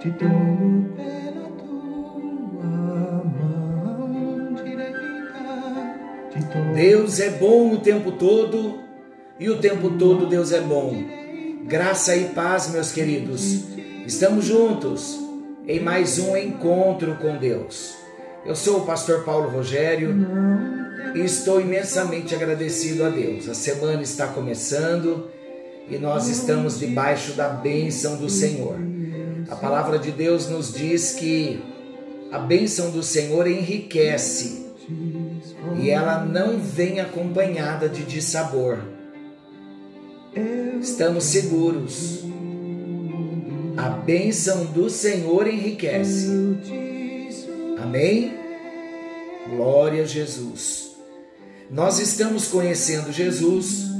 te tomo pela tua mão direita. Deus é bom o tempo todo e o tempo todo Deus é bom. Graça e paz, meus queridos. Estamos juntos em mais um encontro com Deus. Eu sou o pastor Paulo Rogério e estou imensamente agradecido a Deus. A semana está começando e nós estamos debaixo da bênção do Senhor. A palavra de Deus nos diz que a bênção do Senhor enriquece e ela não vem acompanhada de dissabor. Estamos seguros. A bênção do Senhor enriquece. Amém? Glória a Jesus. Nós estamos conhecendo Jesus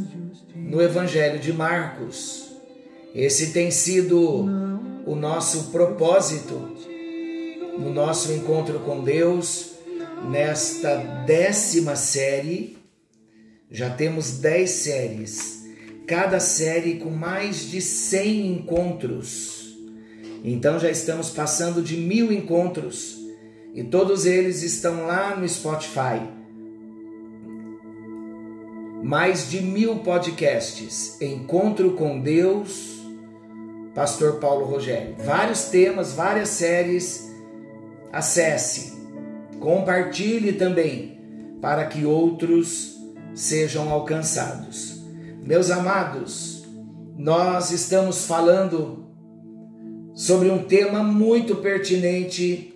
no Evangelho de Marcos. Esse tem sido o nosso propósito no nosso encontro com Deus nesta décima série. Já temos dez séries, cada série com mais de cem encontros. Então já estamos passando de mil encontros e todos eles estão lá no Spotify. Mais de mil podcasts. Encontro com Deus, Pastor Paulo Rogério. Vários temas, várias séries. Acesse, compartilhe também para que outros sejam alcançados. Meus amados, nós estamos falando sobre um tema muito pertinente,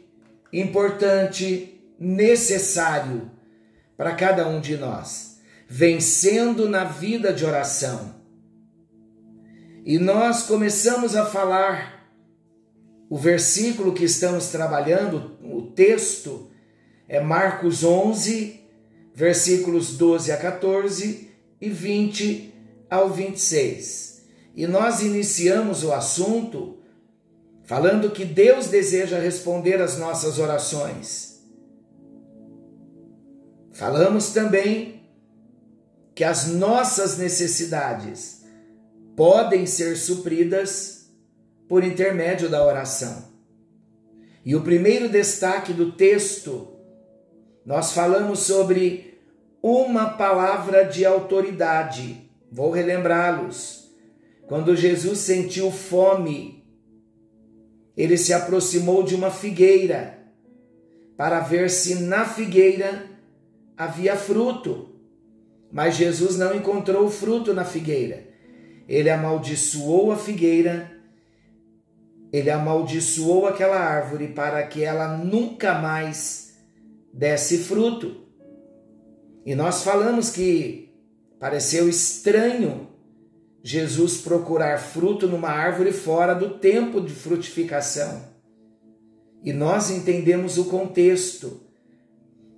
importante, necessário para cada um de nós, vencendo na vida de oração. E nós começamos a falar o versículo que estamos trabalhando, o texto é Marcos 11, versículos 12 a 14 e 20 ao 26. E nós iniciamos o assunto falando que Deus deseja responder às nossas orações. Falamos também que as nossas necessidades podem ser supridas por intermédio da oração. E o primeiro destaque do texto, nós falamos sobre uma palavra de autoridade. Vou relembrá-los. Quando Jesus sentiu fome, ele se aproximou de uma figueira para ver se na figueira havia fruto. Mas Jesus não encontrou fruto na figueira. Ele amaldiçoou a figueira, ele amaldiçoou aquela árvore para que ela nunca mais desse fruto. E nós falamos que pareceu estranho Jesus procurar fruto numa árvore fora do tempo de frutificação. E nós entendemos o contexto,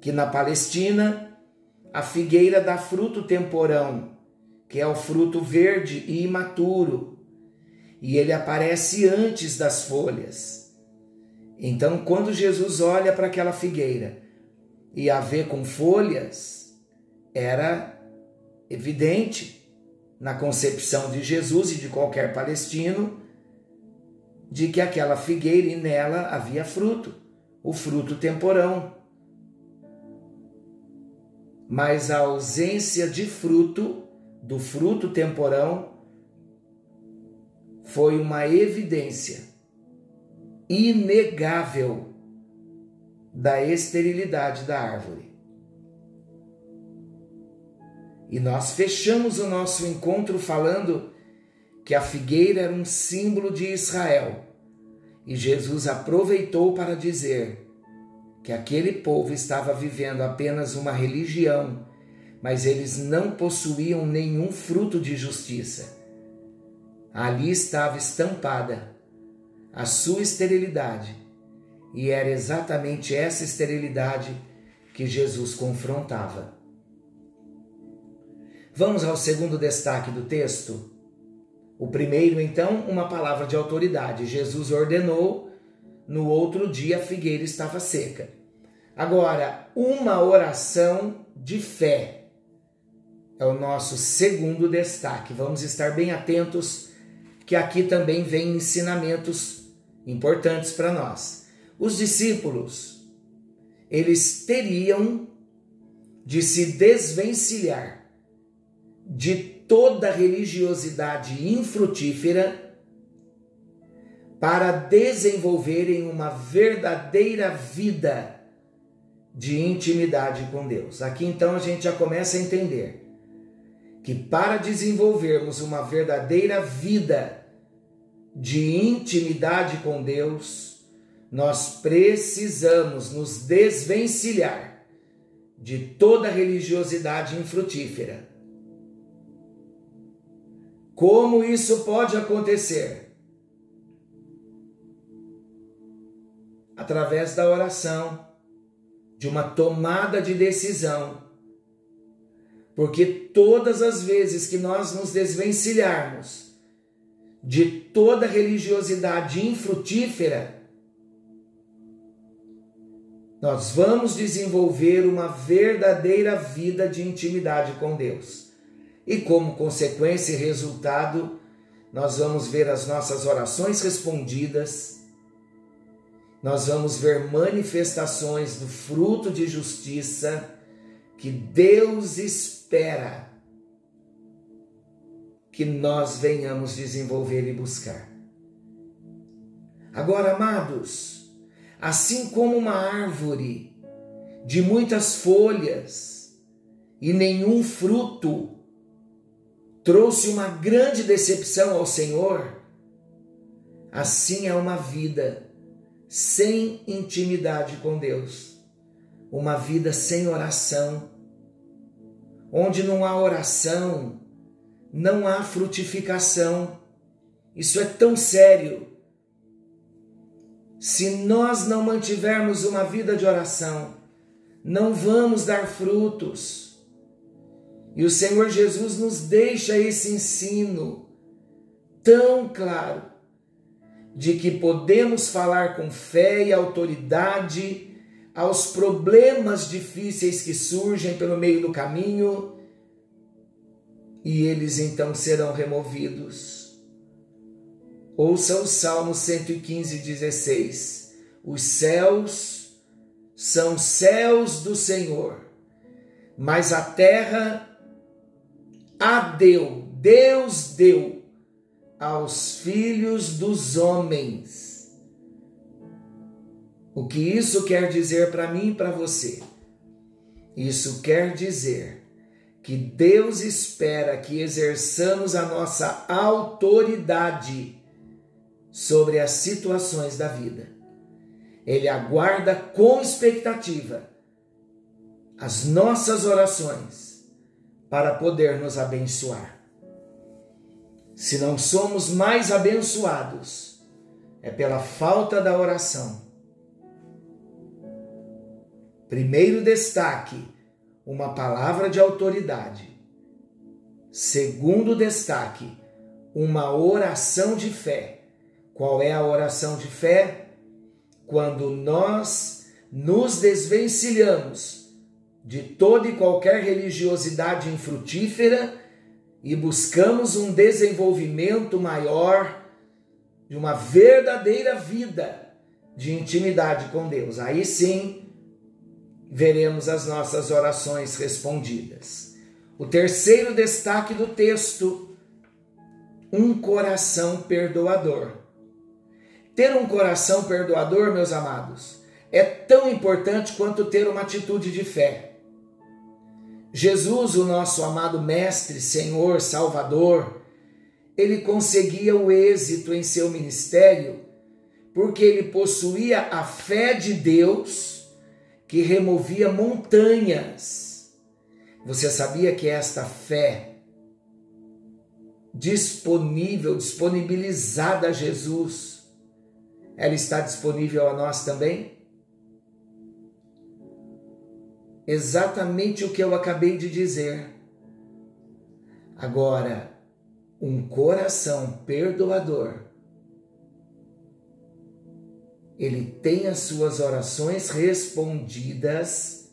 que na Palestina a figueira dá fruto temporão, que é o fruto verde e imaturo, e ele aparece antes das folhas. Então, quando Jesus olha para aquela figueira e a vê com folhas, era evidente na concepção de Jesus e de qualquer palestino, de que aquela figueira e nela havia fruto, o fruto temporão. Mas a ausência de fruto, do fruto temporão, foi uma evidência inegável da esterilidade da árvore. E nós fechamos o nosso encontro falando que a figueira era um símbolo de Israel. E Jesus aproveitou para dizer que aquele povo estava vivendo apenas uma religião, mas eles não possuíam nenhum fruto de justiça. Ali estava estampada a sua esterilidade, e era exatamente essa esterilidade que Jesus confrontava. Vamos ao segundo destaque do texto. O primeiro, então, uma palavra de autoridade. Jesus ordenou, no outro dia a figueira estava seca. Agora, uma oração de fé é o nosso segundo destaque. Vamos estar bem atentos que aqui também vem ensinamentos importantes para nós. Os discípulos, eles teriam de se desvencilhar de toda religiosidade infrutífera para desenvolverem uma verdadeira vida de intimidade com Deus. Aqui então a gente já começa a entender que para desenvolvermos uma verdadeira vida de intimidade com Deus, nós precisamos nos desvencilhar de toda religiosidade infrutífera. Como isso pode acontecer? Através da oração, de uma tomada de decisão porque todas as vezes que nós nos desvencilharmos de toda religiosidade infrutífera, nós vamos desenvolver uma verdadeira vida de intimidade com Deus. E como consequência e resultado, nós vamos ver as nossas orações respondidas, nós vamos ver manifestações do fruto de justiça que Deus espera que nós venhamos desenvolver e buscar. Agora, amados, assim como uma árvore de muitas folhas e nenhum fruto trouxe uma grande decepção ao Senhor, assim é uma vida sem intimidade com Deus uma vida sem oração. Onde não há oração, não há frutificação. Isso é tão sério. Se nós não mantivermos uma vida de oração, não vamos dar frutos. E o Senhor Jesus nos deixa esse ensino tão claro de que podemos falar com fé e autoridade aos problemas difíceis que surgem pelo meio do caminho e eles então serão removidos. Ouça o Salmo 115, 16. Os céus são céus do Senhor, mas a terra a deu, Deus deu aos filhos dos homens. O que isso quer dizer para mim e para você? Isso quer dizer que Deus espera que exerçamos a nossa autoridade sobre as situações da vida. Ele aguarda com expectativa as nossas orações para poder nos abençoar. Se não somos mais abençoados, é pela falta da oração Primeiro destaque, uma palavra de autoridade. Segundo destaque, uma oração de fé. Qual é a oração de fé? Quando nós nos desvencilhamos de toda e qualquer religiosidade infrutífera e buscamos um desenvolvimento maior de uma verdadeira vida de intimidade com Deus. Aí sim, veremos as nossas orações respondidas. O terceiro destaque do texto: um coração perdoador. Ter um coração perdoador, meus amados, é tão importante quanto ter uma atitude de fé. Jesus, o nosso amado Mestre, Senhor, Salvador, ele conseguia o êxito em seu ministério porque ele possuía a fé de Deus que removia montanhas. Você sabia que esta fé disponível, disponibilizada a Jesus, ela está disponível a nós também? Exatamente o que eu acabei de dizer. Agora, um coração perdoador ele tem as suas orações respondidas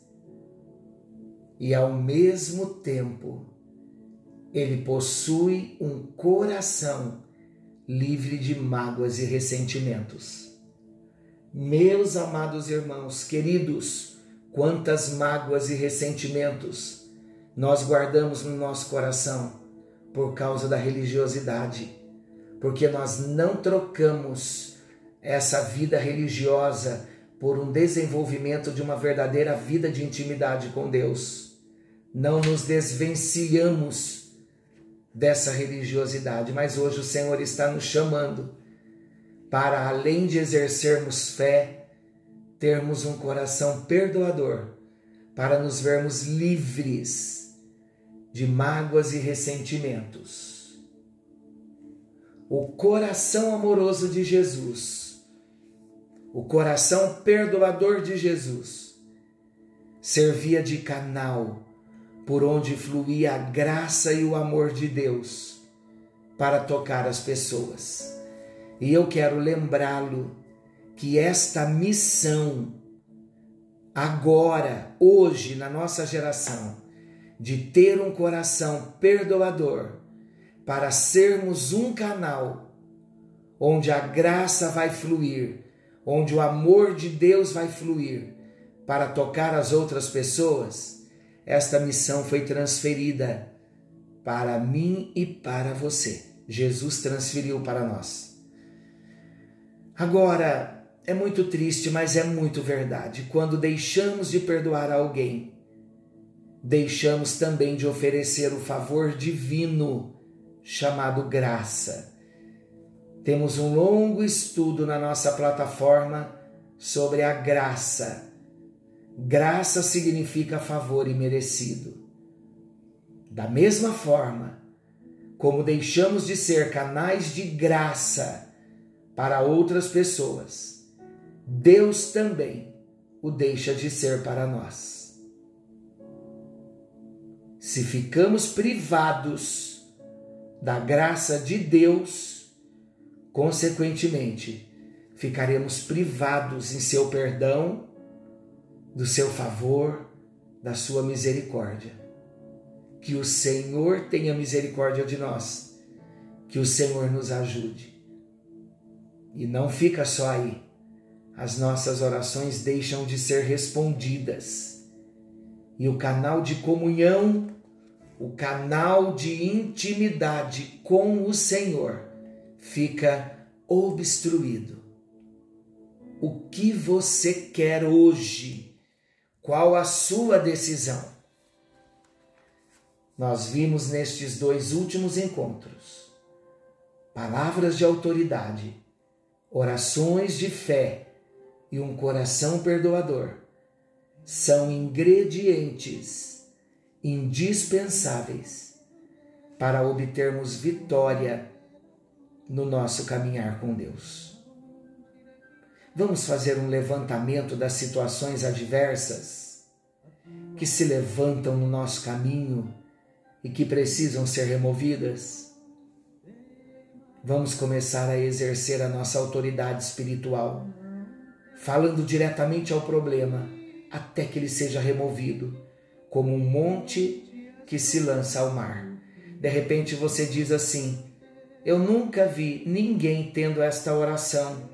e ao mesmo tempo ele possui um coração livre de mágoas e ressentimentos. Meus amados irmãos, queridos, quantas mágoas e ressentimentos nós guardamos no nosso coração por causa da religiosidade, porque nós não trocamos essa vida religiosa por um desenvolvimento de uma verdadeira vida de intimidade com Deus. Não nos desvencilhamos dessa religiosidade, mas hoje o Senhor está nos chamando para, além de exercermos fé, termos um coração perdoador, para nos vermos livres de mágoas e ressentimentos. O coração amoroso de Jesus, o coração perdoador de Jesus, servia de canal por onde fluía a graça e o amor de Deus para tocar as pessoas. E eu quero lembrá-lo que esta missão, agora, hoje, na nossa geração, de ter um coração perdoador, para sermos um canal onde a graça vai fluir, onde o amor de Deus vai fluir, para tocar as outras pessoas esta missão foi transferida para mim e para você. Jesus transferiu para nós. Agora, é muito triste, mas é muito verdade. Quando deixamos de perdoar alguém, deixamos também de oferecer o favor divino chamado graça. Temos um longo estudo na nossa plataforma sobre a graça Graça significa favor imerecido. Da mesma forma, como deixamos de ser canais de graça para outras pessoas, Deus também o deixa de ser para nós. Se ficamos privados da graça de Deus, consequentemente, ficaremos privados em seu perdão do seu favor, da sua misericórdia. Que o Senhor tenha misericórdia de nós, que o Senhor nos ajude. E não fica só aí. As nossas orações deixam de ser respondidas. E o canal de comunhão, o canal de intimidade com o Senhor fica obstruído. O que você quer hoje? Qual a sua decisão? Nós vimos nestes dois últimos encontros palavras de autoridade, orações de fé e um coração perdoador são ingredientes indispensáveis para obtermos vitória no nosso caminhar com Deus. Vamos fazer um levantamento das situações adversas que se levantam no nosso caminho e que precisam ser removidas. Vamos começar a exercer a nossa autoridade espiritual, falando diretamente ao problema até que ele seja removido, como um monte que se lança ao mar. De repente você diz assim: Eu nunca vi ninguém tendo esta oração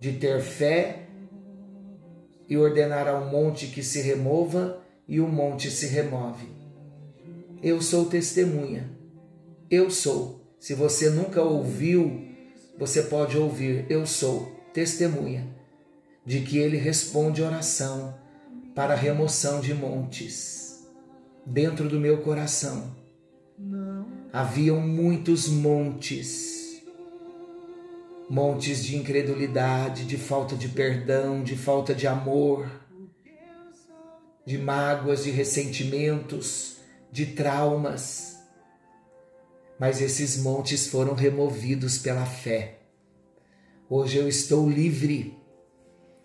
de ter fé e ordenar ao monte que se remova e o monte se remove. Eu sou testemunha. Eu sou. Se você nunca ouviu, você pode ouvir. Eu sou testemunha de que ele responde oração para remoção de montes. Dentro do meu coração haviam muitos montes montes de incredulidade, de falta de perdão, de falta de amor, de mágoas, de ressentimentos, de traumas. Mas esses montes foram removidos pela fé. Hoje eu estou livre,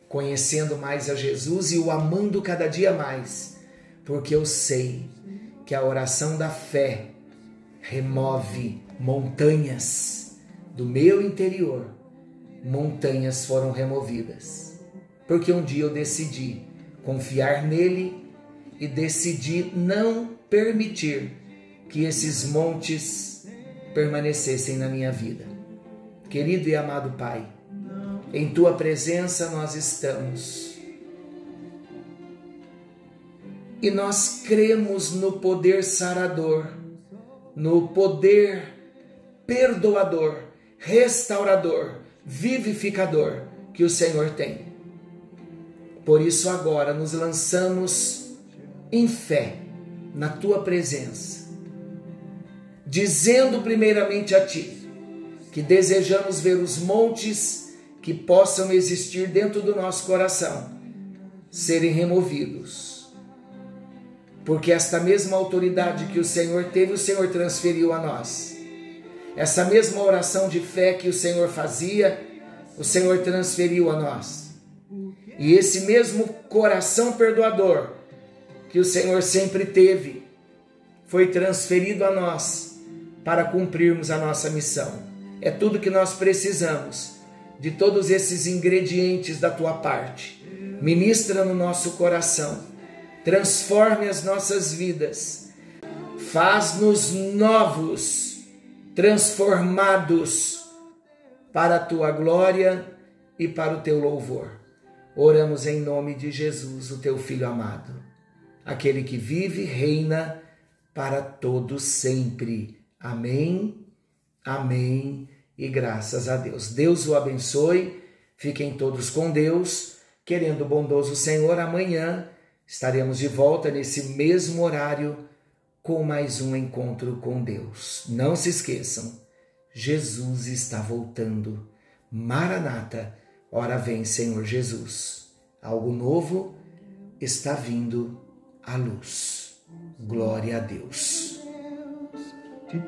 conhecendo mais a Jesus e o amando cada dia mais, porque eu sei que a oração da fé remove montanhas do meu interior montanhas foram removidas. Porque um dia eu decidi confiar nele e decidi não permitir que esses montes permanecessem na minha vida. Querido e amado Pai, em tua presença nós estamos. E nós cremos no poder sarador, no poder perdoador, restaurador, vivificador que o Senhor tem. Por isso, agora nos lançamos em fé na tua presença, dizendo primeiramente a ti que desejamos ver os montes que possam existir dentro do nosso coração serem removidos. Porque esta mesma autoridade que o Senhor teve, o Senhor transferiu a nós. Essa mesma oração de fé que o Senhor fazia, o Senhor transferiu a nós. E esse mesmo coração perdoador que o Senhor sempre teve foi transferido a nós para cumprirmos a nossa missão. É tudo que nós precisamos de todos esses ingredientes da tua parte. Ministra no nosso coração, transforme as nossas vidas, faz-nos novos, transformados para a tua glória e para o teu louvor. Oramos em nome de Jesus, o teu filho amado, aquele que vive e reina para todos sempre. Amém. Amém. E graças a Deus. Deus o abençoe. Fiquem todos com Deus. Querendo o bondoso Senhor, amanhã estaremos de volta nesse mesmo horário com mais um encontro com Deus. Não se esqueçam Jesus está voltando. Maranata, ora vem, Senhor Jesus. Algo novo está vindo à luz. Glória a Deus. Te